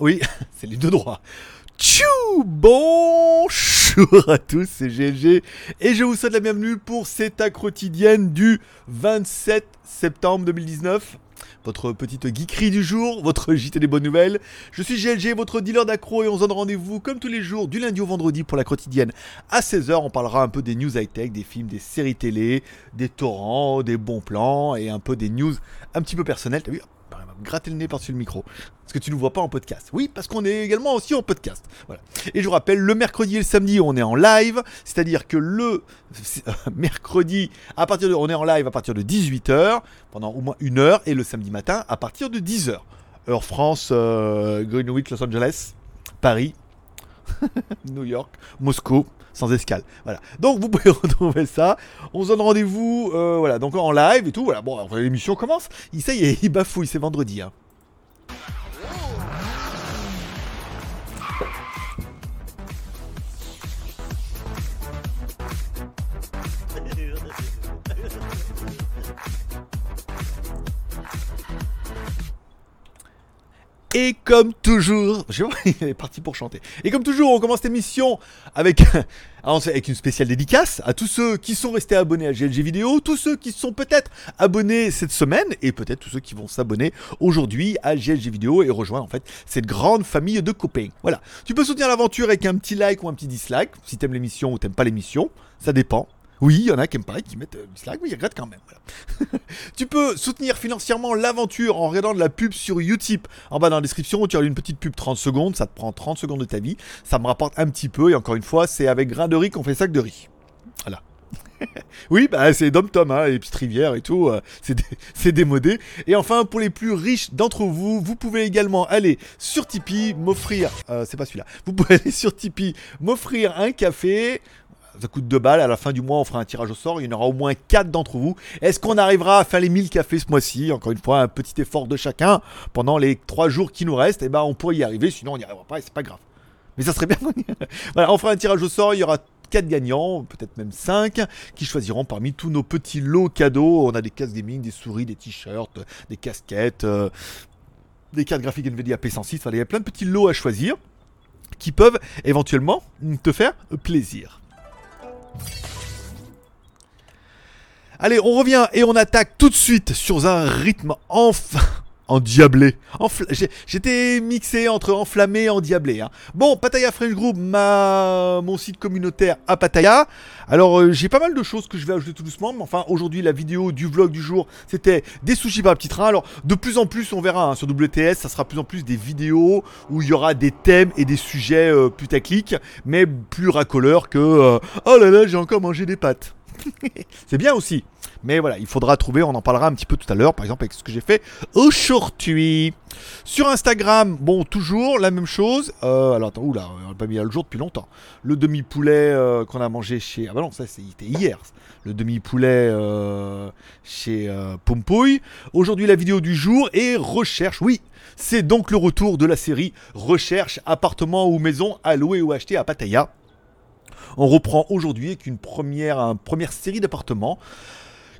Oui, c'est les deux droits. Tchou Bonjour à tous, c'est GLG et je vous souhaite la bienvenue pour cette quotidienne du 27 septembre 2019 votre petite geekerie du jour, votre JT des bonnes nouvelles. Je suis GLG, votre dealer d'accro et on se donne rendez-vous comme tous les jours du lundi au vendredi pour la quotidienne à 16h. On parlera un peu des news high-tech, des films, des séries télé, des torrents, des bons plans et un peu des news un petit peu personnelles. Gratter le nez par-dessus le micro. Parce que tu ne vois pas en podcast. Oui, parce qu'on est également aussi en podcast. Voilà. Et je vous rappelle, le mercredi et le samedi, on est en live. C'est-à-dire que le mercredi, à partir de, on est en live à partir de 18h, pendant au moins une heure, et le samedi matin à partir de 10h. Heure France, euh, Greenwich, Los Angeles, Paris, New York, Moscou, sans escale. Voilà. Donc vous pouvez retrouver ça. On se donne rendez-vous, euh, voilà, donc en live et tout. Voilà. Bon, l'émission commence. Il ça y est, il bafouille, c'est vendredi. Hein. Et comme toujours, il est parti pour chanter. Et comme toujours, on commence l'émission avec, avec une spéciale dédicace à tous ceux qui sont restés abonnés à GLG Vidéo, tous ceux qui sont peut-être abonnés cette semaine, et peut-être tous ceux qui vont s'abonner aujourd'hui à GLG Vidéo et rejoindre en fait cette grande famille de copains. Voilà. Tu peux soutenir l'aventure avec un petit like ou un petit dislike, si t'aimes l'émission ou t'aimes pas l'émission, ça dépend. Oui, il y en a qui aiment pas, qui mettent euh, dislike, mais ils regrettent quand même. tu peux soutenir financièrement l'aventure en regardant de la pub sur Utip. En bas dans la description, tu as une petite pub 30 secondes, ça te prend 30 secondes de ta vie. Ça me rapporte un petit peu, et encore une fois, c'est avec grain de riz qu'on fait sac de riz. Voilà. oui, bah, c'est Dom Tom, hein, les petites rivières et tout, euh, c'est démodé. Et enfin, pour les plus riches d'entre vous, vous pouvez également aller sur Tipeee, m'offrir, euh, c'est pas celui-là, vous pouvez aller sur Tipeee, m'offrir un café, ça coûte 2 balles. À la fin du mois, on fera un tirage au sort. Il y en aura au moins 4 d'entre vous. Est-ce qu'on arrivera à faire les 1000 cafés ce mois-ci? Encore une fois, un petit effort de chacun pendant les 3 jours qui nous restent. Et eh ben, on pourrait y arriver. Sinon, on n'y arrivera pas et c'est pas grave. Mais ça serait bien. voilà, on fera un tirage au sort. Il y aura 4 gagnants, peut-être même 5, qui choisiront parmi tous nos petits lots cadeaux. On a des casques gaming, des souris, des t-shirts, des casquettes, euh, des cartes graphiques NVIDIA P106. il y a plein de petits lots à choisir qui peuvent éventuellement te faire plaisir. Allez, on revient et on attaque tout de suite sur un rythme enfin endiablé. J'étais mixé entre enflammé et endiablé. Hein. Bon, Pataya French Group, ma... mon site communautaire à Pataya. Alors, euh, j'ai pas mal de choses que je vais ajouter tout doucement. Mais enfin, aujourd'hui, la vidéo du vlog du jour, c'était des sushis par petit train. Alors, de plus en plus, on verra hein, sur WTS, ça sera plus en plus des vidéos où il y aura des thèmes et des sujets euh, putaclic, mais plus racoleurs que euh, Oh là là, j'ai encore mangé des pâtes. C'est bien aussi. Mais voilà, il faudra trouver, on en parlera un petit peu tout à l'heure, par exemple avec ce que j'ai fait aujourd'hui. Sur Instagram, bon, toujours la même chose. Euh, alors attends, oula, on n'a pas mis à le jour depuis longtemps. Le demi-poulet euh, qu'on a mangé chez... Ah bah non, ça c'était hier. Le demi-poulet euh, chez Pompouille. Aujourd'hui, la vidéo du jour et recherche, oui, c'est donc le retour de la série Recherche appartement ou maison à louer ou acheter à Pattaya. On reprend aujourd'hui avec une première, une première série d'appartements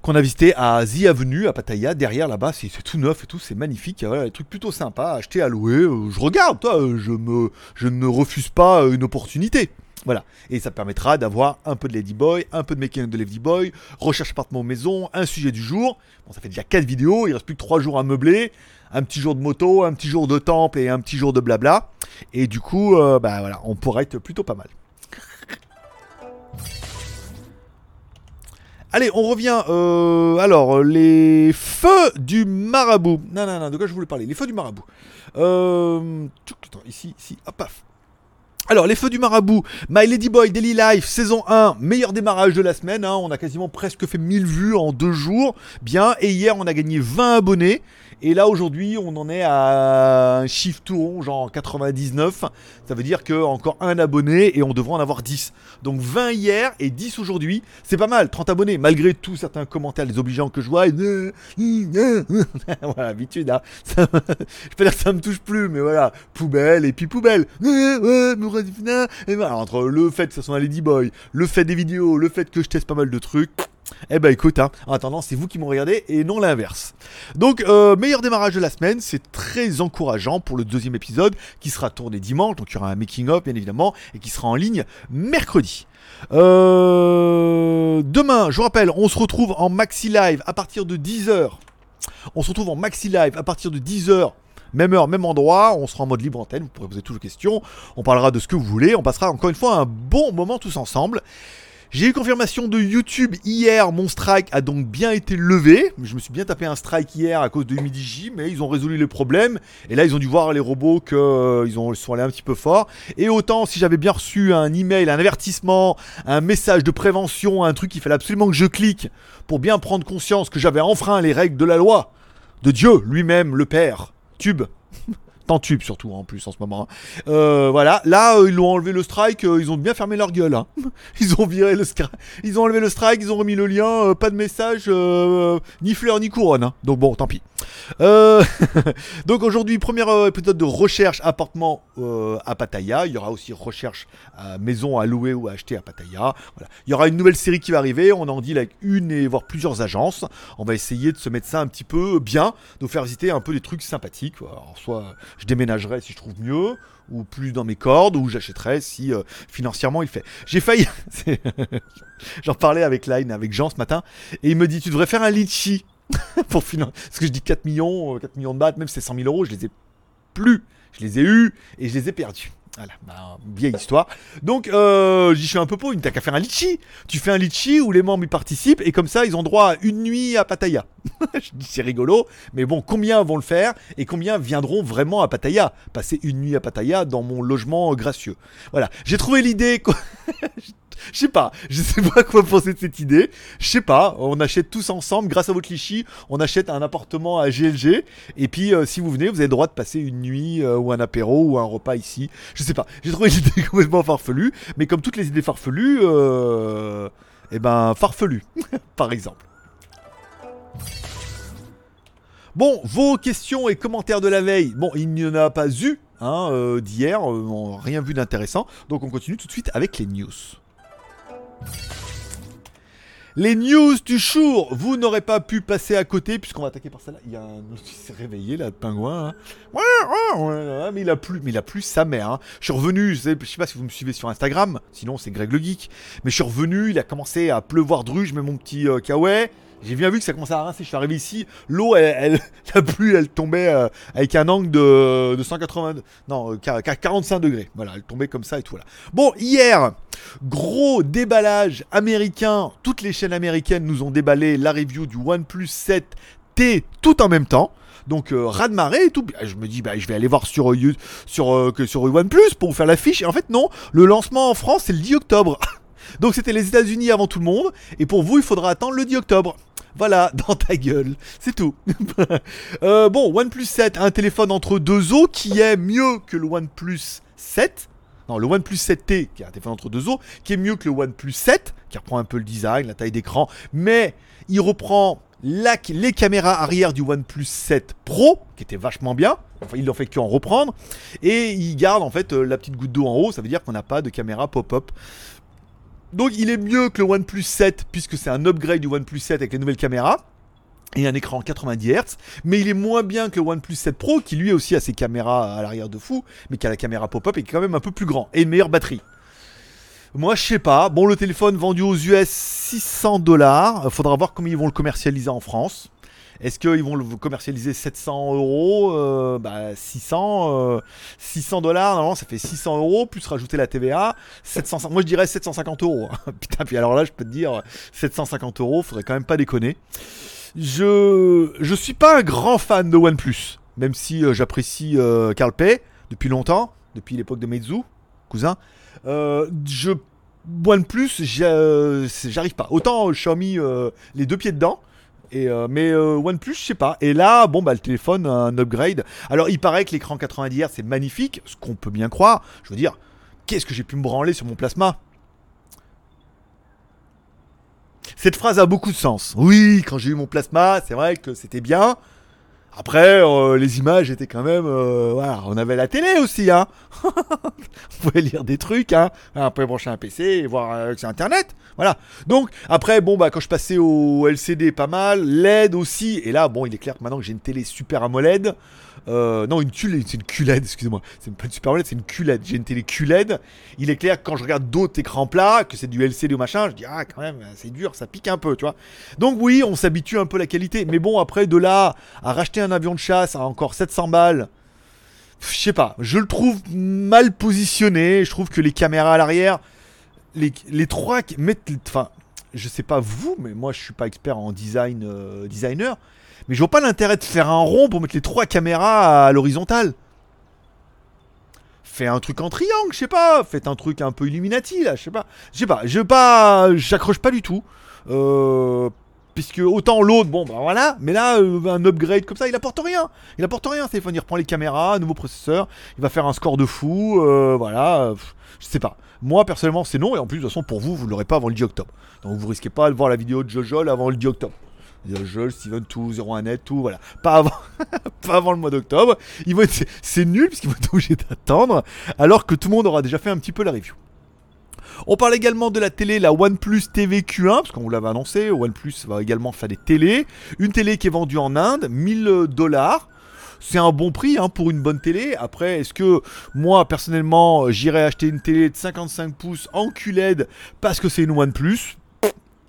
qu'on a visité à The Avenue à Pattaya. Derrière là-bas, c'est tout neuf et tout, c'est magnifique. A des trucs plutôt sympas à acheter, à louer. Euh, je regarde, euh, je, ne refuse pas euh, une opportunité. Voilà. Et ça permettra d'avoir un peu de Ladyboy, un peu de making de Ladyboy, recherche appartement maison, un sujet du jour. Bon, ça fait déjà 4 vidéos, il reste plus que 3 jours à meubler. Un petit jour de moto, un petit jour de temple et un petit jour de blabla. Et du coup, bah voilà, on pourrait être plutôt pas mal. Allez, on revient. Euh, alors, les feux du marabout. Non, non, non, de quoi je voulais parler? Les feux du marabout. Euh, ici, ici, hop, paf. Alors, les feux du marabout, My Lady Boy Daily Life, saison 1, meilleur démarrage de la semaine. Hein. on a quasiment presque fait 1000 vues en deux jours. Bien, et hier, on a gagné 20 abonnés. Et là aujourd'hui, on en est à un chiffre tout rond, genre 99. Ça veut dire que encore un abonné et on devrait en avoir 10. Donc 20 hier et 10 aujourd'hui. C'est pas mal, 30 abonnés, malgré tout certains commentaires désobligeants que je vois. voilà, habitude. Hein. je peux dire que ça me touche plus, mais voilà, poubelle et puis poubelle. Et voilà, entre le fait que ce soit un Ladyboy, le fait des vidéos, le fait que je teste pas mal de trucs Eh ben écoute, hein, en attendant, c'est vous qui m'ont regardé et non l'inverse. Donc, euh, meilleur démarrage de la semaine, c'est très encourageant pour le deuxième épisode qui sera tourné dimanche, donc il y aura un making-of bien évidemment, et qui sera en ligne mercredi. Euh, demain, je vous rappelle, on se retrouve en maxi live à partir de 10h. On se retrouve en maxi live à partir de 10h. Même heure, même endroit, on sera en mode libre antenne, vous pourrez poser toutes vos questions, on parlera de ce que vous voulez, on passera encore une fois un bon moment tous ensemble. J'ai eu confirmation de YouTube hier, mon strike a donc bien été levé. Je me suis bien tapé un strike hier à cause de Humidigi, mais ils ont résolu le problème. Et là, ils ont dû voir les robots qu'ils ont sont allés un petit peu fort. Et autant, si j'avais bien reçu un email, un avertissement, un message de prévention, un truc qu'il fallait absolument que je clique pour bien prendre conscience que j'avais enfreint les règles de la loi, de Dieu lui-même, le Père, Tube. Tant tube surtout en plus en ce moment. Hein. Euh, voilà, là euh, ils ont enlevé le strike, euh, ils ont bien fermé leur gueule. Hein. Ils ont viré le ils ont enlevé le strike, ils ont remis le lien, pas de message, ni fleur ni couronne. Hein. Donc bon, tant pis. donc aujourd'hui première épisode de recherche appartement à Pattaya. Il y aura aussi recherche maison à louer ou à acheter à Pattaya. Il y aura une nouvelle série qui va arriver. On en dit avec une et voire plusieurs agences. On va essayer de se mettre ça un petit peu bien, de faire visiter un peu des trucs sympathiques. Alors, soit je déménagerai si je trouve mieux, ou plus dans mes cordes, ou j'achèterai si euh, financièrement il fait. J'ai failli. J'en parlais avec Line, avec Jean ce matin, et il me dit Tu devrais faire un litchi pour financer. Parce que je dis 4 millions, 4 euh, millions de bahts, même si c'est 100 000 euros, je les ai plus. Je les ai eus et je les ai perdus. Voilà, bah, vieille histoire. Donc, euh, j'y suis un peu pauvre, t'as qu'à faire un litchi. Tu fais un litchi où les membres y participent et comme ça, ils ont droit à une nuit à Pattaya. je dis c'est rigolo, mais bon, combien vont le faire et combien viendront vraiment à Pattaya? Passer une nuit à Pattaya dans mon logement gracieux. Voilà, j'ai trouvé l'idée. Je sais pas, je sais pas quoi penser de cette idée. Je sais pas, on achète tous ensemble, grâce à votre lichy, on achète un appartement à GLG. Et puis, euh, si vous venez, vous avez le droit de passer une nuit euh, ou un apéro ou un repas ici. Je sais pas, j'ai trouvé l'idée complètement farfelue. Mais comme toutes les idées farfelues, euh, eh ben, farfelues, par exemple. Bon, vos questions et commentaires de la veille. Bon, il n'y en a pas eu hein, d'hier, rien vu d'intéressant. Donc on continue tout de suite avec les news. Les news du jour, vous n'aurez pas pu passer à côté puisqu'on va attaquer par celle-là. Il y a un qui s'est réveillé là, de pingouin. Hein. Mais il a plus, mais il a plus sa mère. Hein. Je suis revenu, je sais, pas si vous me suivez sur Instagram, sinon c'est Greg le geek. Mais je suis revenu, il a commencé à pleuvoir dru, je mets mon petit euh, kawaii. J'ai bien vu que ça commençait à rincer. Je suis arrivé ici, l'eau, elle, la pluie, elle tombait euh, avec un angle de, 180, non, 45 euh, degrés. Voilà, elle tombait comme ça et tout. Voilà. Bon, hier, gros déballage américain. Toutes les chaînes américaines nous ont déballé la review du OnePlus 7T tout en même temps. Donc euh, de et tout. Je me dis bah je vais aller voir sur sur que sur OnePlus pour vous faire l'affiche. Et en fait non, le lancement en France c'est le 10 octobre. Donc c'était les États-Unis avant tout le monde. Et pour vous, il faudra attendre le 10 octobre. Voilà, dans ta gueule. C'est tout. Euh, bon, OnePlus 7, un téléphone entre deux os qui est mieux que le OnePlus 7. Non, le OnePlus 7T, qui est un téléphone entre deux os, qui est mieux que le OnePlus 7, qui reprend un peu le design, la taille d'écran, mais il reprend les caméras arrière du OnePlus 7 Pro, qui était vachement bien. Enfin, il n'en fait qu'en reprendre. Et il garde en fait euh, la petite goutte d'eau en haut, ça veut dire qu'on n'a pas de caméra pop-up. Donc il est mieux que le OnePlus 7 puisque c'est un upgrade du OnePlus 7 avec les nouvelles caméras et un écran 90 Hz, mais il est moins bien que le OnePlus 7 Pro qui lui aussi a ses caméras à l'arrière de fou, mais qui a la caméra pop-up et qui est quand même un peu plus grand et une meilleure batterie. Moi je sais pas, bon le téléphone vendu aux US 600 dollars, faudra voir comment ils vont le commercialiser en France. Est-ce qu'ils vont le commercialiser 700 euros euh, bah, 600, 600 euh, dollars, normalement ça fait 600 euros, plus rajouter la TVA. 700, moi je dirais 750 euros. Putain, puis alors là je peux te dire, 750 euros, faudrait quand même pas déconner. Je, je suis pas un grand fan de OnePlus, même si euh, j'apprécie Carl Pay depuis longtemps, depuis l'époque de Meizu, cousin. je OnePlus, j'arrive pas. Autant Xiaomi, les deux pieds dedans. Euh, mais euh, OnePlus, je sais pas. Et là, bon, bah, le téléphone, un upgrade. Alors, il paraît que l'écran 90 Hz, c'est magnifique, ce qu'on peut bien croire. Je veux dire, qu'est-ce que j'ai pu me branler sur mon plasma? Cette phrase a beaucoup de sens. Oui, quand j'ai eu mon plasma, c'est vrai que c'était bien. Après, euh, les images étaient quand même. euh, voilà, on avait la télé aussi, hein. on pouvait lire des trucs, hein. On pouvait brancher un PC et voir euh, sur Internet. Voilà. Donc, après, bon, bah, quand je passais au LCD, pas mal. LED aussi. Et là, bon, il est clair que maintenant que j'ai une télé Super AMOLED. Euh, non, une QLED, c'est une QLED, excusez-moi. C'est pas une Super AMOLED, c'est une QLED. J'ai une télé QLED. Il est clair que quand je regarde d'autres écrans plats, que c'est du LCD ou machin, je dis, ah, quand même, c'est dur, ça pique un peu, tu vois. Donc, oui, on s'habitue un peu à la qualité. Mais bon, après, de là à racheter un avion de chasse à encore 700 balles, je sais pas, je le trouve mal positionné. Je trouve que les caméras à l'arrière, les, les trois qui mettent. Enfin, je sais pas vous, mais moi je suis pas expert en design, euh, designer. Mais je vois pas l'intérêt de faire un rond pour mettre les trois caméras à l'horizontale. Fais un truc en triangle, je sais pas. Faites un truc un peu Illuminati là, je sais pas. Je sais pas, je pas. J'accroche pas du tout. Euh, puisque autant l'autre, bon bah voilà, mais là, euh, un upgrade comme ça, il apporte rien. Il apporte rien, c'est il reprend les caméras, un nouveau processeur, il va faire un score de fou, euh, voilà, je sais pas. Moi personnellement c'est non, et en plus de toute façon pour vous, vous l'aurez pas avant le 10 octobre. Donc vous risquez pas de voir la vidéo de Jojol avant le 10 octobre. Jojol, Steven, tout, 01net, tout, voilà. Pas avant, pas avant le mois d'octobre. Être- C'est nul puisqu'ils vont être obligés d'attendre, alors que tout le monde aura déjà fait un petit peu la review. On parle également de la télé, la OnePlus TV Q1, parce qu'on vous l'avait annoncé, OnePlus va également faire des télés. Une télé qui est vendue en Inde, 1000 dollars. C'est un bon prix hein, pour une bonne télé. Après, est-ce que moi, personnellement, j'irai acheter une télé de 55 pouces en QLED parce que c'est une OnePlus?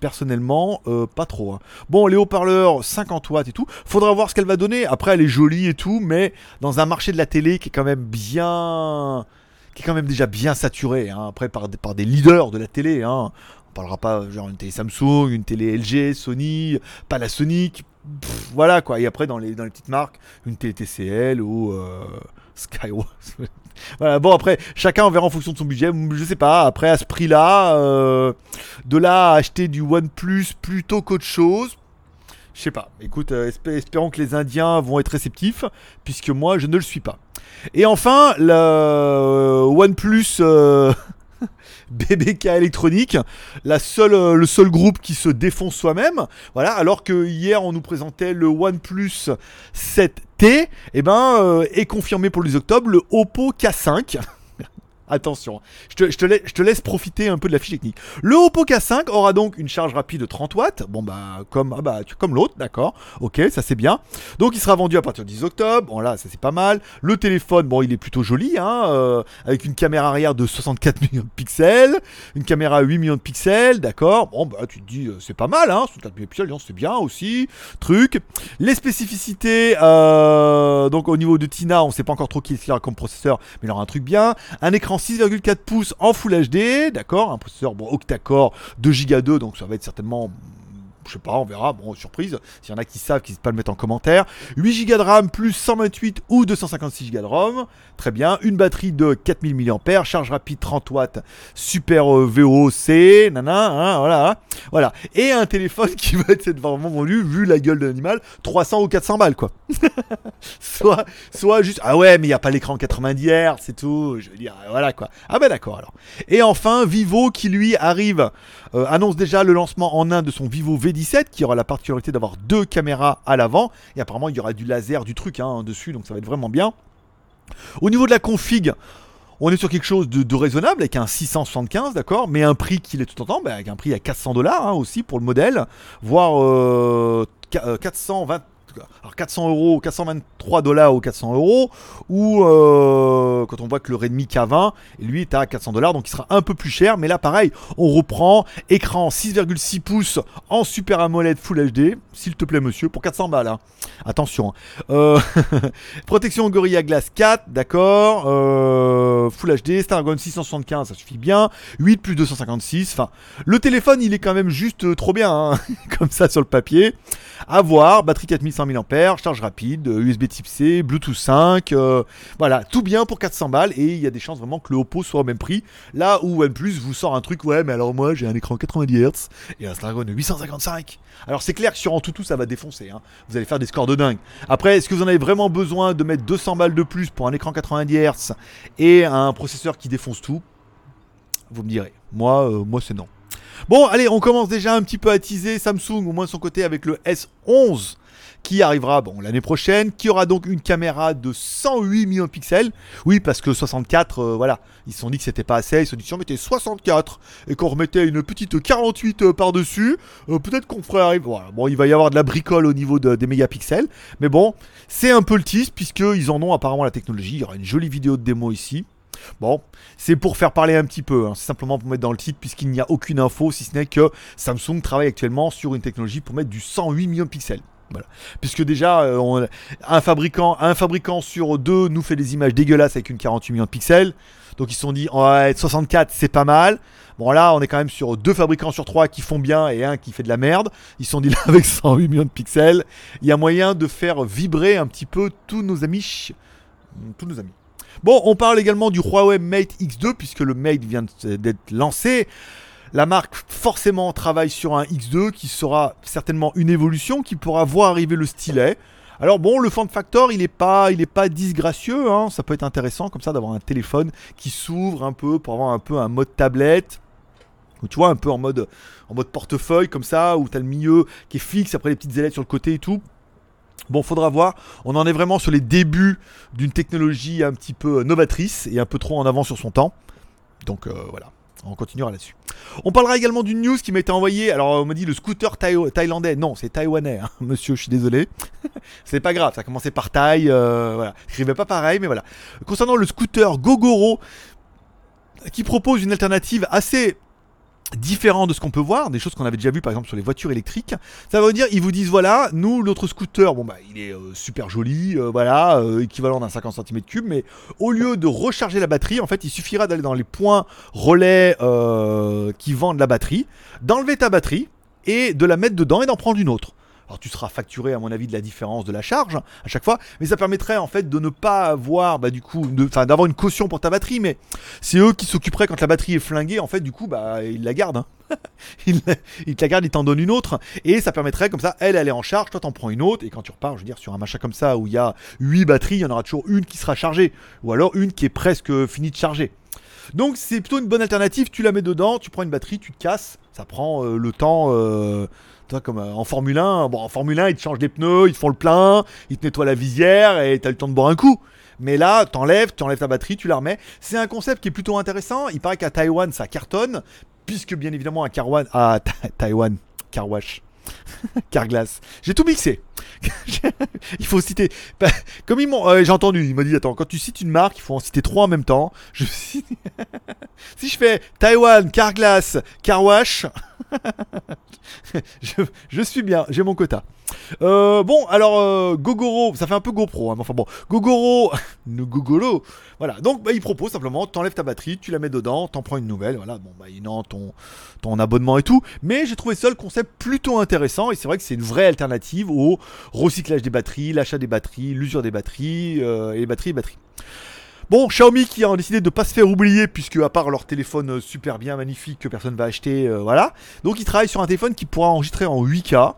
Personnellement, euh, pas trop. hein. Bon, les haut-parleurs, 50 watts et tout. Faudra voir ce qu'elle va donner. Après, elle est jolie et tout, mais dans un marché de la télé qui est quand même bien qui est quand même déjà bien saturé, hein, après par, des- leaders de la télé. Hein. On parlera pas genre une télé Samsung, une télé LG, Sony, Panasonic, voilà quoi. Et après dans les, dans les petites marques, une télé TCL ou euh, Skyward. voilà, bon après, chacun on verra en fonction de son budget. Je sais pas, après à ce prix-là, euh, de là à acheter du OnePlus plutôt qu'autre chose. Je sais pas. Écoute, euh, espé- espérons que les Indiens vont être réceptifs, puisque moi je ne le suis pas. Et enfin, le euh, OnePlus BBK électronique, la seule, euh, le seul groupe qui se défonce soi-même. Voilà, alors que hier on nous présentait le OnePlus 7T, et ben euh, est confirmé pour le 10 octobre le Oppo K5. Attention, je te, je te laisse profiter un peu de la fiche technique. Le Oppo K5 aura donc une charge rapide de 30 watts. Bon bah comme ah bah comme l'autre, d'accord. Ok, ça c'est bien. Donc il sera vendu à partir du 10 octobre. Bon là, ça c'est pas mal. Le téléphone, bon il est plutôt joli, hein, euh, avec une caméra arrière de 64 millions de pixels, une caméra à 8 millions de pixels, d'accord. Bon bah tu te dis euh, c'est pas mal, hein, 64 millions de pixels, c'est bien aussi. Truc. Les spécificités, euh, donc au niveau de Tina, on sait pas encore trop qui est comme processeur, mais il aura un truc bien. Un écran 6,4 pouces en Full HD, d'accord. Un processeur bon, octa-core 2 Go 2, donc ça va être certainement je sais pas, on verra, bon, surprise, s'il y en a qui savent, qui ne pas le mettre en commentaire. 8 Go de RAM plus 128 ou 256 Go de ROM, très bien. Une batterie de 4000 mAh, charge rapide 30 watts, super euh, VOC, nana, hein, voilà, voilà. Et un téléphone qui va être vraiment vendu, vu la gueule de l'animal, 300 ou 400 balles, quoi. soit, soit juste, ah ouais, mais il n'y a pas l'écran 90 Hz, c'est tout, je veux dire, voilà, quoi. Ah bah d'accord, alors. Et enfin, Vivo qui lui arrive euh, annonce déjà le lancement en Inde de son Vivo V17 qui aura la particularité d'avoir deux caméras à l'avant et apparemment il y aura du laser du truc hein, dessus donc ça va être vraiment bien. Au niveau de la config, on est sur quelque chose de, raisonnable avec un 675 d'accord mais un prix qu'il est tout en temps bah, avec un prix à 400 dollars hein, aussi pour le modèle voire euh, qu- euh, 420 alors 400 euros, 423 dollars ou 400 euros, ou euh, quand on voit que le Redmi K20, lui est à 400 dollars, donc il sera un peu plus cher, mais là pareil, on reprend écran 6,6 pouces en Super AMOLED Full HD, s'il te plaît monsieur, pour 400 balles. hein. Attention. hein. Euh, protection Gorilla Glass 4, d'accord. euh, Full HD, Snapdragon 675, ça suffit bien. 8 plus 256, enfin, le téléphone il est quand même juste trop bien, hein, comme ça sur le papier. À voir, batterie 4100 mAh, charge rapide, euh, USB Type C, Bluetooth 5, euh, voilà, tout bien pour 400 balles et il y a des chances vraiment que le Oppo soit au même prix. Là où OnePlus vous sort un truc, ouais, mais alors moi j'ai un écran 90 Hz et un Snapdragon 855. Alors c'est clair que sur Antutu ça va défoncer, hein. vous allez faire des scores de dingue. Après, est-ce que vous en avez vraiment besoin de mettre 200 balles de plus pour un écran 90 Hz et un processeur qui défonce tout? Vous me direz. Moi, euh, moi c'est non. Bon, allez, on commence déjà un petit peu à teaser Samsung, au moins son côté, avec le S11 qui arrivera bon, l'année prochaine, qui aura donc une caméra de 108 millions de pixels. Oui, parce que 64, euh, voilà, ils se sont dit que c'était pas assez, ils se sont dit si on mettait 64 et qu'on remettait une petite 48 euh, par-dessus, euh, peut-être qu'on ferait arriver. Voilà. Bon, il va y avoir de la bricole au niveau des mégapixels, mais bon, c'est un peu le tease, puisqu'ils en ont apparemment la technologie. Il y aura une jolie vidéo de démo ici. Bon, c'est pour faire parler un petit peu, hein. c'est simplement pour mettre dans le titre, puisqu'il n'y a aucune info, si ce n'est que Samsung travaille actuellement sur une technologie pour mettre du 108 millions de pixels. Voilà. Puisque déjà, euh, un, fabricant, sur deux nous fait des images dégueulasses avec une 48 millions de pixels. Donc ils se sont dit, ouais, 64 c'est pas mal. Bon là, on est quand même sur deux fabricants sur trois qui font bien et un qui fait de la merde. Ils se sont dit là avec 108 millions de pixels, il y a moyen de faire vibrer un petit peu tous nos amis. Tous nos amis. Bon, on parle également du Huawei Mate X2 puisque le Mate vient d'être lancé. La marque forcément travaille sur un X2 qui sera certainement une évolution, qui pourra voir arriver le stylet. Alors bon, le form factor, il n'est pas, il est pas disgracieux. Hein. Ça peut être intéressant comme ça d'avoir un téléphone qui s'ouvre un peu pour avoir un peu un mode tablette. Ou tu vois, un peu en mode, en mode portefeuille comme ça, où tu as le milieu qui est fixe, après les petites ailettes sur le côté et tout. Bon, faudra voir. On en est vraiment sur les débuts d'une technologie un petit peu novatrice et un peu trop en avant sur son temps. Donc euh, voilà. On continuera là-dessus. On parlera également d'une news qui m'a été envoyée. Alors, on m'a dit le scooter thaïlandais. Non, c'est taïwanais, hein, monsieur, je suis désolé. c'est pas grave, ça a commencé par Thaï. Euh, voilà. Écrivait pas pareil, mais voilà. Concernant le scooter Gogoro, qui propose une alternative assez différent de ce qu'on peut voir, des choses qu'on avait déjà vu par exemple sur les voitures électriques. Ça veut dire ils vous disent voilà, nous notre scooter, bon bah il est euh, super joli, euh, voilà, euh, équivalent d'un 50 cm3, mais au lieu de recharger la batterie, en fait il suffira d'aller dans les points relais qui vendent la batterie, d'enlever ta batterie et de la mettre dedans et d'en prendre une autre. Alors tu seras facturé à mon avis de la différence de la charge à chaque fois, mais ça permettrait en fait de ne pas avoir bah du coup, d'avoir une caution pour ta batterie, mais c'est eux qui s'occuperaient quand la batterie est flinguée, en fait du coup bah ils la gardent. Hein. ils, te la gardent, ils t'en donnent une autre, et ça permettrait comme ça, elle elle est en charge, toi t'en prends une autre, et quand tu repars, je veux dire sur un machin comme ça où il y a 8 batteries, il y en aura toujours une qui sera chargée, ou alors une qui est presque finie de charger. Donc c'est plutôt une bonne alternative, tu la mets dedans, tu prends une batterie, tu te casses, ça prend euh, le temps euh, comme euh, en Formule 1, bon, en Formule 1, ils te changent les pneus, ils te font le plein, ils te nettoient la visière et t'as le temps de boire un coup. Mais là, t'enlèves, tu enlèves ta batterie, tu la remets. C'est un concept qui est plutôt intéressant. Il paraît qu'à Taïwan, ça cartonne, puisque bien évidemment à, Carwan, à Taïwan, Carwash, Carglass. J'ai tout mixé. il faut citer. Bah, comme ils m'ont. Euh, j'ai entendu, il m'a dit attends, quand tu cites une marque, il faut en citer trois en même temps. Si je fais Taïwan, Carglass, Carwash, je, suis bien, j'ai mon quota. Euh, bon, alors euh, Gogoro, ça fait un peu GoPro, hein, enfin bon, Gogoro, le Gogoro, voilà. Donc bah, il propose simplement, t'enlèves ta batterie, tu la mets dedans, t'en prends une nouvelle, voilà. Bon bah il ton abonnement et tout, mais j'ai trouvé ça le concept plutôt intéressant et c'est vrai que c'est une vraie alternative au recyclage des batteries, l'achat des batteries, l'usure des batteries euh, et les batteries et batteries. Bon, Xiaomi qui a décidé de ne pas se faire oublier, puisque à part leur téléphone super bien, magnifique, que personne va acheter, voilà. Donc ils travaillent sur un téléphone qui pourra enregistrer en 8K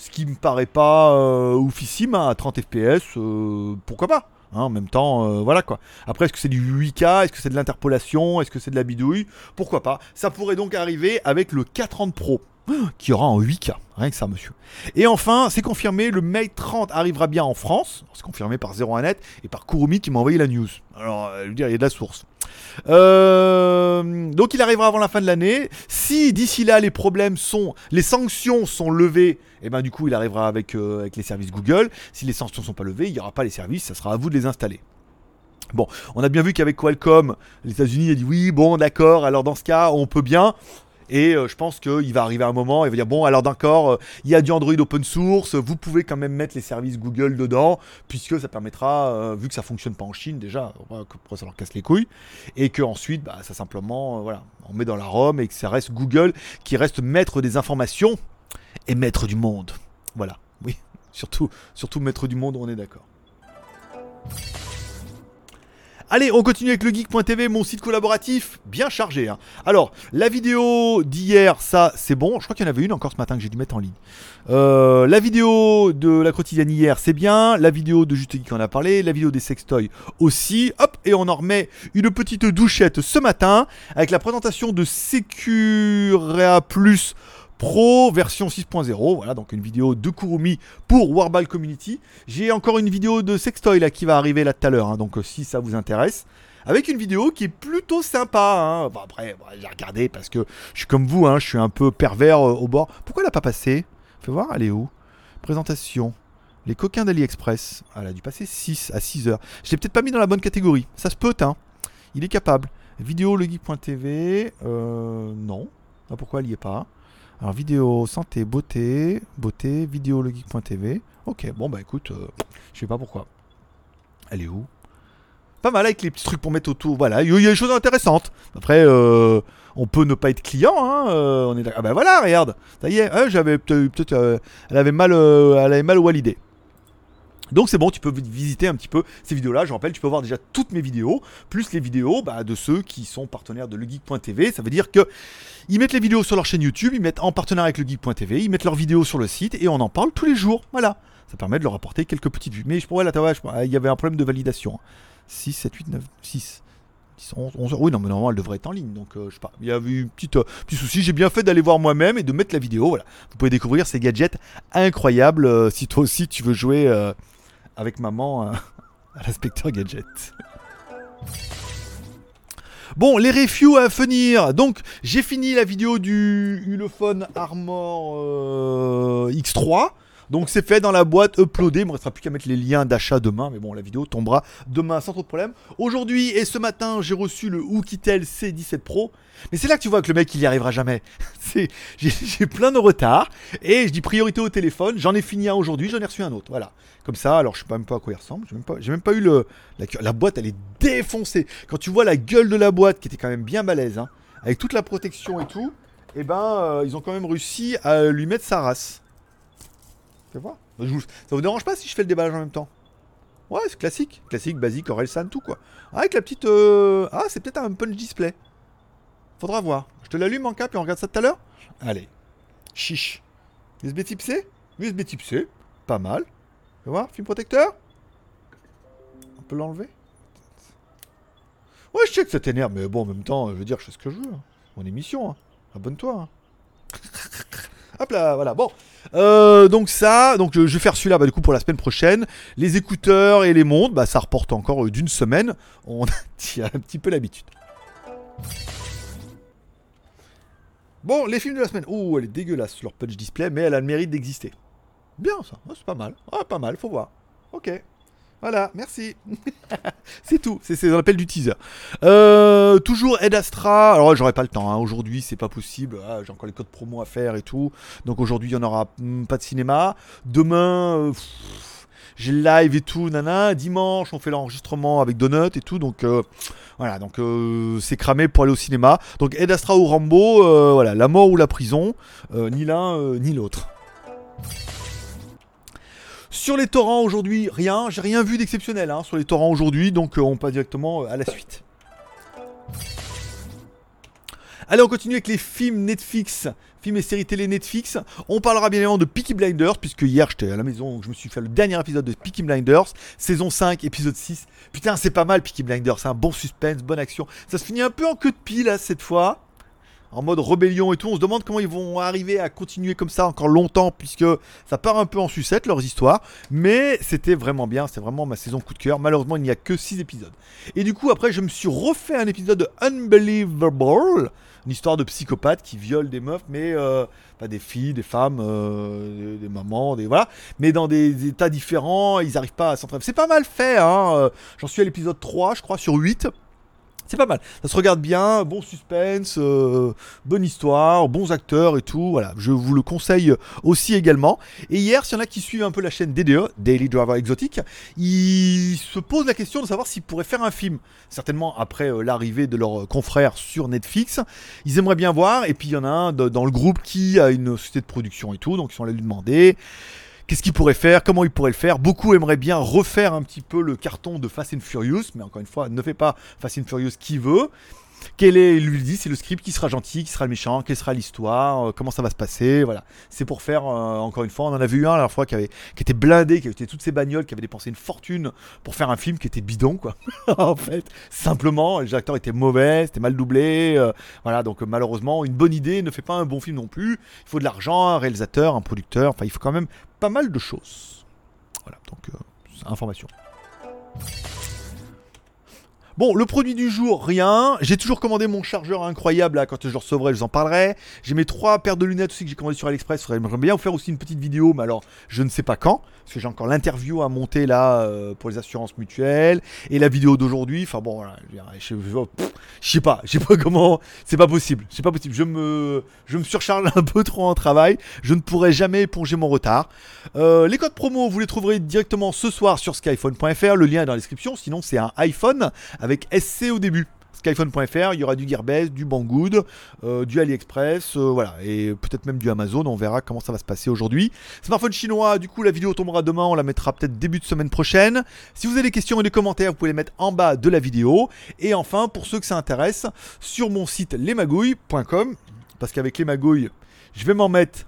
ce qui me paraît pas euh, oufissime hein, à 30 fps, euh, pourquoi pas hein, en même temps, euh, voilà quoi. Après, est-ce que c'est du 8K Est-ce que c'est de l'interpolation Est-ce que c'est de la bidouille Pourquoi pas Ça pourrait donc arriver avec le 430 Pro qui aura en 8K. Rien que ça, monsieur. Et enfin, c'est confirmé, le Mate 30 arrivera bien en France. C'est confirmé par 01net et par Kurumi qui m'a envoyé la news. Alors, je veux dire, il y a de la source. Euh, donc il arrivera avant la fin de l'année. Si d'ici là les problèmes sont, les sanctions sont levées, et eh ben du coup il arrivera avec, euh, avec les services Google. Si les sanctions sont pas levées, il n'y aura pas les services, ça sera à vous de les installer. Bon, on a bien vu qu'avec Qualcomm, les États-Unis ont dit oui, bon, d'accord, alors dans ce cas, on peut bien. Et euh, je pense qu'il va arriver un moment, il va dire bon, alors d'accord, euh, il y a du Android open source, vous pouvez quand même mettre les services Google dedans, puisque ça permettra, euh, vu que ça fonctionne pas en Chine déjà, que ça leur casse les couilles, et que ensuite, bah, ça simplement, voilà, on met dans la ROM et que ça reste Google qui reste maître des informations et maître du monde. Voilà, oui, surtout, surtout maître du monde, on est d'accord. Allez, on continue avec le geek.tv, mon site collaboratif, bien chargé. hein. Alors, la vidéo d'hier, ça c'est bon. Je crois qu'il y en avait une encore ce matin que j'ai dû mettre en ligne. Euh, la vidéo de la quotidienne hier, c'est bien. La vidéo de Juste Geek en a parlé. La vidéo des sextoys aussi. Hop, et on en remet une petite douchette ce matin avec la présentation de Securea Plus Pro version 6.0. Voilà, donc une vidéo de Kurumi pour Warball Community. J'ai encore une vidéo de Sextoy là qui va arriver là tout à l'heure. hein, donc euh, si ça vous intéresse. Avec une vidéo qui est plutôt sympa. Bon, après, j'ai regardé parce que je suis comme vous, hein, je suis un peu pervers euh, au bord. Pourquoi elle n'a pas passé? Fais voir, elle est où? Présentation. Les coquins d'AliExpress. Ah, elle a dû passer 6 à 6 heures. Je l'ai peut-être pas mis dans la bonne catégorie. Ça se peut, hein. Il est capable. Vidéo legeek.tv. Euh, non. Ah, pourquoi elle y est pas? Alors, vidéo santé, beauté, beauté, vidéo legeek.tv. Ok, bon, bah écoute, euh, je sais pas pourquoi. Elle est où? Pas mal avec les petits trucs pour mettre autour. Voilà, il y a des choses intéressantes. Après, euh, on peut ne pas être client. Hein, euh, on est. Ah, bah voilà, regarde. Ça y est, hein, j'avais peut-être. euh, elle avait mal, euh, elle avait mal walidé. Donc c'est bon, tu peux visiter un petit peu ces vidéos-là. Je rappelle, tu peux voir déjà toutes mes vidéos, plus les vidéos bah, de ceux qui sont partenaires de legeek.tv. Ça veut dire que ils mettent les vidéos sur leur chaîne YouTube, ils mettent en partenariat avec legeek.tv, ils mettent leurs vidéos sur le site et on en parle tous les jours. Voilà. Ça permet de leur apporter quelques petites vues. Mais je pourrais je- il y avait un problème de validation. 6, 7, 8, 9, 6. 10, 11, 11 Oui, non, mais normalement, elle devrait être en ligne. Donc, euh, je sais pas. Il y a eu un petit, euh, petit souci. J'ai bien fait d'aller voir moi-même et de mettre la vidéo. Voilà. Vous pouvez découvrir ces gadgets incroyables euh, si toi aussi tu veux jouer avec maman euh, à l'inspecteur gadget. Bon, les reviews à venir. Donc, j'ai fini la vidéo du Ulefone Armor euh, X3. Donc, c'est fait dans la boîte, uploadé. Il me restera plus qu'à mettre les liens d'achat demain. Mais bon, la vidéo tombera demain sans trop de problème. Aujourd'hui et ce matin, j'ai reçu le Oukitel C17 Pro. Mais c'est là que tu vois que le mec, il y arrivera jamais. J'ai, plein de retard. Et je dis priorité au téléphone. J'en ai fini un aujourd'hui, j'en ai reçu un autre. Voilà. Comme ça, alors je sais même pas à quoi il ressemble. J'ai même pas, même pas eu le. La, boîte, elle est défoncée. Quand tu vois la gueule de la boîte, qui était quand même bien balèze, hein, avec toute la protection et tout, et ben, euh, ils ont quand même réussi à lui mettre sa race. Vous- Ça vous dérange pas si je fais le déballage en même temps? Ouais, c'est classique. Classique, basique, Orelsan, tout quoi. Avec la petite. euh, Ah, c'est peut-être un punch display. Faudra voir. Je te l'allume en cap et on regarde ça tout à l'heure? Allez. Chiche. USB type C? USB type C. Pas mal. Fais voir, film protecteur? On peut l'enlever? Ouais, je sais que ça t'énerve, mais bon, en même temps, je veux dire, je fais ce que je veux. hein. Mon émission, hein. abonne-toi. hein. Hop là, voilà. Bon, Euh, donc ça, donc je je vais faire celui-là bah, du coup pour la semaine prochaine. Les écouteurs et les montres, bah, ça reporte encore euh, d'une semaine. On a un petit peu l'habitude. Bon, les films de la semaine. Ouh, elle est dégueulasse leur punch display, mais elle a le mérite d'exister. Bien ça, Ah, c'est pas mal. Ah, pas mal, faut voir. Ok. Voilà, merci. c'est tout, c'est c'est appelle du teaser. Euh, toujours Ed Astra. Alors, j'aurai pas le temps. hein. Aujourd'hui, c'est pas possible. Ah, J'ai encore les codes promo à faire et tout. Donc aujourd'hui, il y en aura hmm, pas de cinéma. Demain, euh, j'ai le live et tout. Nana. Dimanche, on fait l'enregistrement avec Donut et tout. Donc euh, voilà, donc c'est cramé pour aller au cinéma. Donc Ed Astra ou Rambo, voilà, la mort ou la prison. Ni l'un ni l'autre. Sur les torrents aujourd'hui, rien. J'ai rien vu d'exceptionnel hein, sur les torrents aujourd'hui, donc euh, on passe directement euh, à la suite. Allez, on continue avec les films Netflix, films et séries télé Netflix. On parlera bien évidemment de Peaky Blinders, puisque hier j'étais à la maison, donc je me suis fait le dernier épisode de Peaky Blinders, saison 5, épisode 6. Putain, c'est pas mal Peaky Blinders, c'est un bon suspense, bonne action. Ça se finit un peu en queue de pile là cette fois en mode rébellion et tout. On se demande comment ils vont arriver à continuer comme ça encore longtemps, puisque ça part un peu en sucette leurs histoires. Mais c'était vraiment bien, c'est vraiment ma saison coup de cœur. Malheureusement, il n'y a que 6 épisodes. Et du coup, après, je me suis refait un épisode de Unbelievable, une histoire de psychopathe qui viole des meufs, mais euh, pas des filles, des femmes, euh, des, mamans, des voilà, mais dans des états différents. Ils n'arrivent pas à s'entraîner. C'est pas mal fait, hein. euh, J'en suis à l'épisode 3, je crois, sur 8. C'est pas mal. Ça se regarde bien, bon suspense, euh, bonne histoire, bons acteurs et tout. Voilà, je vous le conseille aussi également. Et hier, s'il y en a qui suivent un peu la chaîne DDE, Daily Driver Exotic, ils se posent la question de savoir s'ils pourraient faire un film. Certainement après euh, l'arrivée de leurs confrères sur Netflix. Ils aimeraient bien voir. Et puis il y en a un dans le groupe qui a une société de production et tout, donc ils sont allés lui demander. Qu'est-ce qu'il pourrait faire, comment il pourrait le faire? Beaucoup aimeraient bien refaire un petit peu le carton de Fast and Furious, mais encore une fois, ne fait pas Fast and Furious qui veut. Quel est, lui dit, c'est le script qui sera gentil, qui sera le méchant, quelle sera l'histoire, euh, comment ça va se passer, voilà. C'est pour faire, euh, encore une fois, on en a vu un la dernière fois qui, avait, qui était blindé, qui avait toutes ses bagnoles, qui avait dépensé une fortune pour faire un film qui était bidon, quoi. en fait, simplement, les acteurs étaient mauvais, c'était mal doublé, euh, voilà, donc malheureusement, une bonne idée ne fait pas un bon film non plus. Il faut de l'argent, un réalisateur, un producteur, enfin, il faut quand même pas mal de choses. Voilà, donc, information. Bon, le produit du jour, rien. J'ai toujours commandé mon chargeur incroyable là, quand je le recevrai, je vous en parlerai. J'ai mes trois paires de lunettes aussi que j'ai commandées sur AliExpress. J'aimerais bien vous faire aussi une petite vidéo, mais alors je ne sais pas quand. Parce que j'ai encore l'interview à monter là euh, pour les assurances mutuelles. Et la vidéo d'aujourd'hui. Enfin bon, voilà. Je, sais pas. Je sais pas comment. C'est pas possible. C'est pas possible. Je me, je me surcharge un peu trop en travail. Je ne pourrai jamais éponger mon retard. Euh, les codes promo, vous les trouverez directement ce soir sur skyphone.fr. Le lien est dans la description. Sinon, c'est un iPhone avec SC au début. Skyphone.fr, il y aura du Gearbest, du Banggood, euh, du AliExpress, euh, voilà, et peut-être même du Amazon, on verra comment ça va se passer aujourd'hui. Smartphone chinois, du coup la vidéo tombera demain, on la mettra peut-être début de semaine prochaine. Si vous avez des questions et des commentaires, vous pouvez les mettre en bas de la vidéo. Et enfin, pour ceux que ça intéresse, sur mon site lesmagouilles.com, parce qu'avec les magouilles, je vais m'en mettre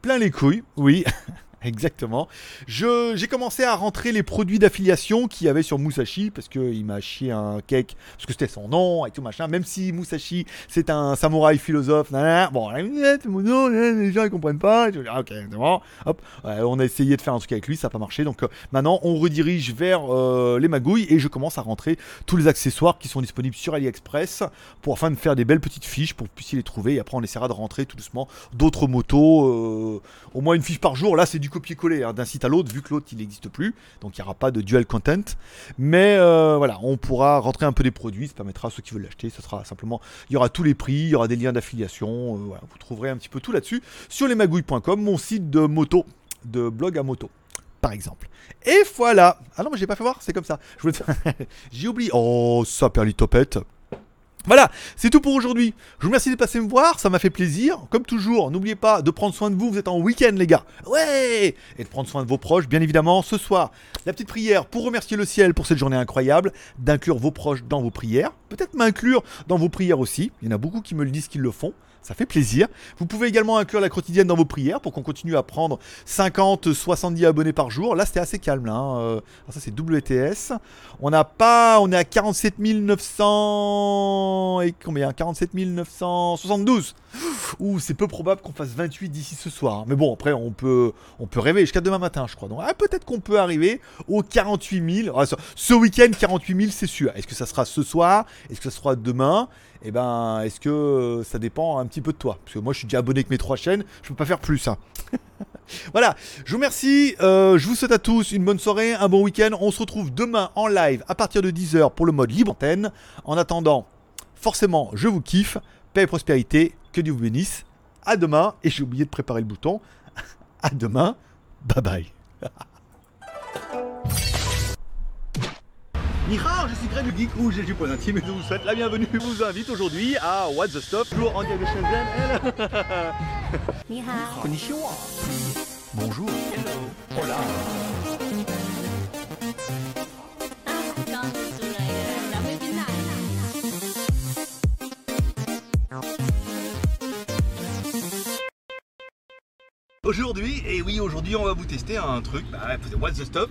plein les couilles, oui. Exactement. j'ai commencé à rentrer les produits d'affiliation qu'il y avait sur Musashi parce qu'il m'a chié un cake parce que c'était son nom et tout machin. Même si Musashi c'est un samouraï philosophe, bon, les gens ils comprennent pas. ok, bon, hop, on a essayé de faire un truc avec lui, ça n'a pas marché. Donc euh, maintenant on redirige vers euh, les magouilles et je commence à rentrer tous les accessoires qui sont disponibles sur AliExpress pour afin de faire des belles petites fiches pour que vous puissiez les trouver. Et après on essaiera de rentrer tout doucement d'autres motos, euh, au moins une fiche par jour. Là c'est du copier-coller hein, d'un site à l'autre, vu que l'autre il n'existe plus, donc il n'y aura pas de dual content. Mais euh, voilà, on pourra rentrer un peu des produits, ça permettra à ceux qui veulent l'acheter, ce sera simplement, il y aura tous les prix, il y aura des liens d'affiliation, euh, vous trouverez un petit peu tout là-dessus sur lesmagouilles.com, mon site de moto, de blog à moto par exemple. Et voilà. Ah non, mais j'ai pas fait voir, c'est comme ça. j'ai oublié. Oh, ça topette. Voilà, c'est tout pour aujourd'hui. Je vous remercie de passer me voir, ça m'a fait plaisir. Comme toujours, n'oubliez pas de prendre soin de vous, vous êtes en week-end les gars. Ouais Et de prendre soin de vos proches, bien évidemment. Ce soir, la petite prière pour remercier le ciel pour cette journée incroyable, d'inclure vos proches dans vos prières. Peut-être m'inclure dans vos prières aussi. Il y en a beaucoup qui me le disent qu'ils le font ça fait plaisir. Vous pouvez également inclure la quotidienne dans vos prières pour qu'on continue à prendre 50, 70 abonnés par jour. Là, c'était assez calme. Là, hein. Euh, ça, c'est WTS. On n'a pas, on est à 47 900 et combien? 47 972. Ouh, c'est peu probable qu'on fasse 28 d'ici ce soir. Mais bon, après, on peut, on peut rêver jusqu'à demain matin, je crois. Donc, ah, peut-être qu'on peut arriver aux 48 000. ce week-end, 48 000, c'est sûr. Est-ce que ça sera ce soir? Est-ce que ça sera demain? Eh ben, est-ce que euh, ça dépend un petit peu de toi? Parce que moi, je suis déjà abonné avec mes trois chaînes, je peux pas faire plus. Hein. voilà, je vous remercie. Euh, je vous souhaite à tous une bonne soirée, un bon week-end. On se retrouve demain en live à partir de 10h pour le mode libre antenne. En attendant, forcément, je vous kiffe. Paix et prospérité. Que Dieu vous bénisse. À demain. Et j'ai oublié de préparer le bouton. à demain. Bye bye. Nihao, je suis Greg du Geek ou j'ai du point intime et je vous souhaite la bienvenue. Je vous invite aujourd'hui à What the Stuff, toujours en direct de Shenzhen. Nihao. Konnichiwa. Bonjour. Hello. Hola. Aujourd'hui, et oui, aujourd'hui, on va vous tester un truc. Bah, What's the Stuff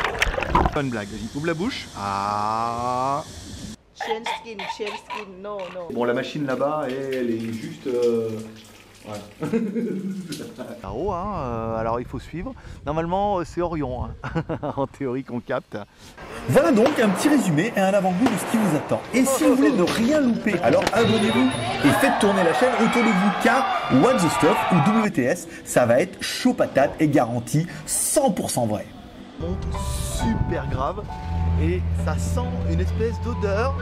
pas une blague, vas-y, ouvre la bouche. Ah skin, skin, non, non. Bon, la machine là-bas, elle est juste. Euh, Là-haut, hein, euh, alors il faut suivre. Normalement, euh, c'est Orion, hein, en théorie qu'on capte. Voilà donc un petit résumé et un avant-goût de ce qui vous attend. Et si vous voulez ne rien louper, alors abonnez-vous et faites tourner la chaîne autour de vous car What the Stuff ou WTS, ça va être chaud patate et garanti 100% vrai. Super grave et ça sent une espèce d'odeur.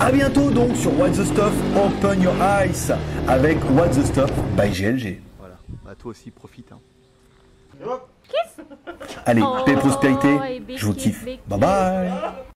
A bientôt donc sur What the Stuff Open Your Eyes avec What the Stuff by GLG. Voilà, bah, toi aussi profite. hein. Allez, Oh, paix et prospérité, je vous kiffe. Bye bye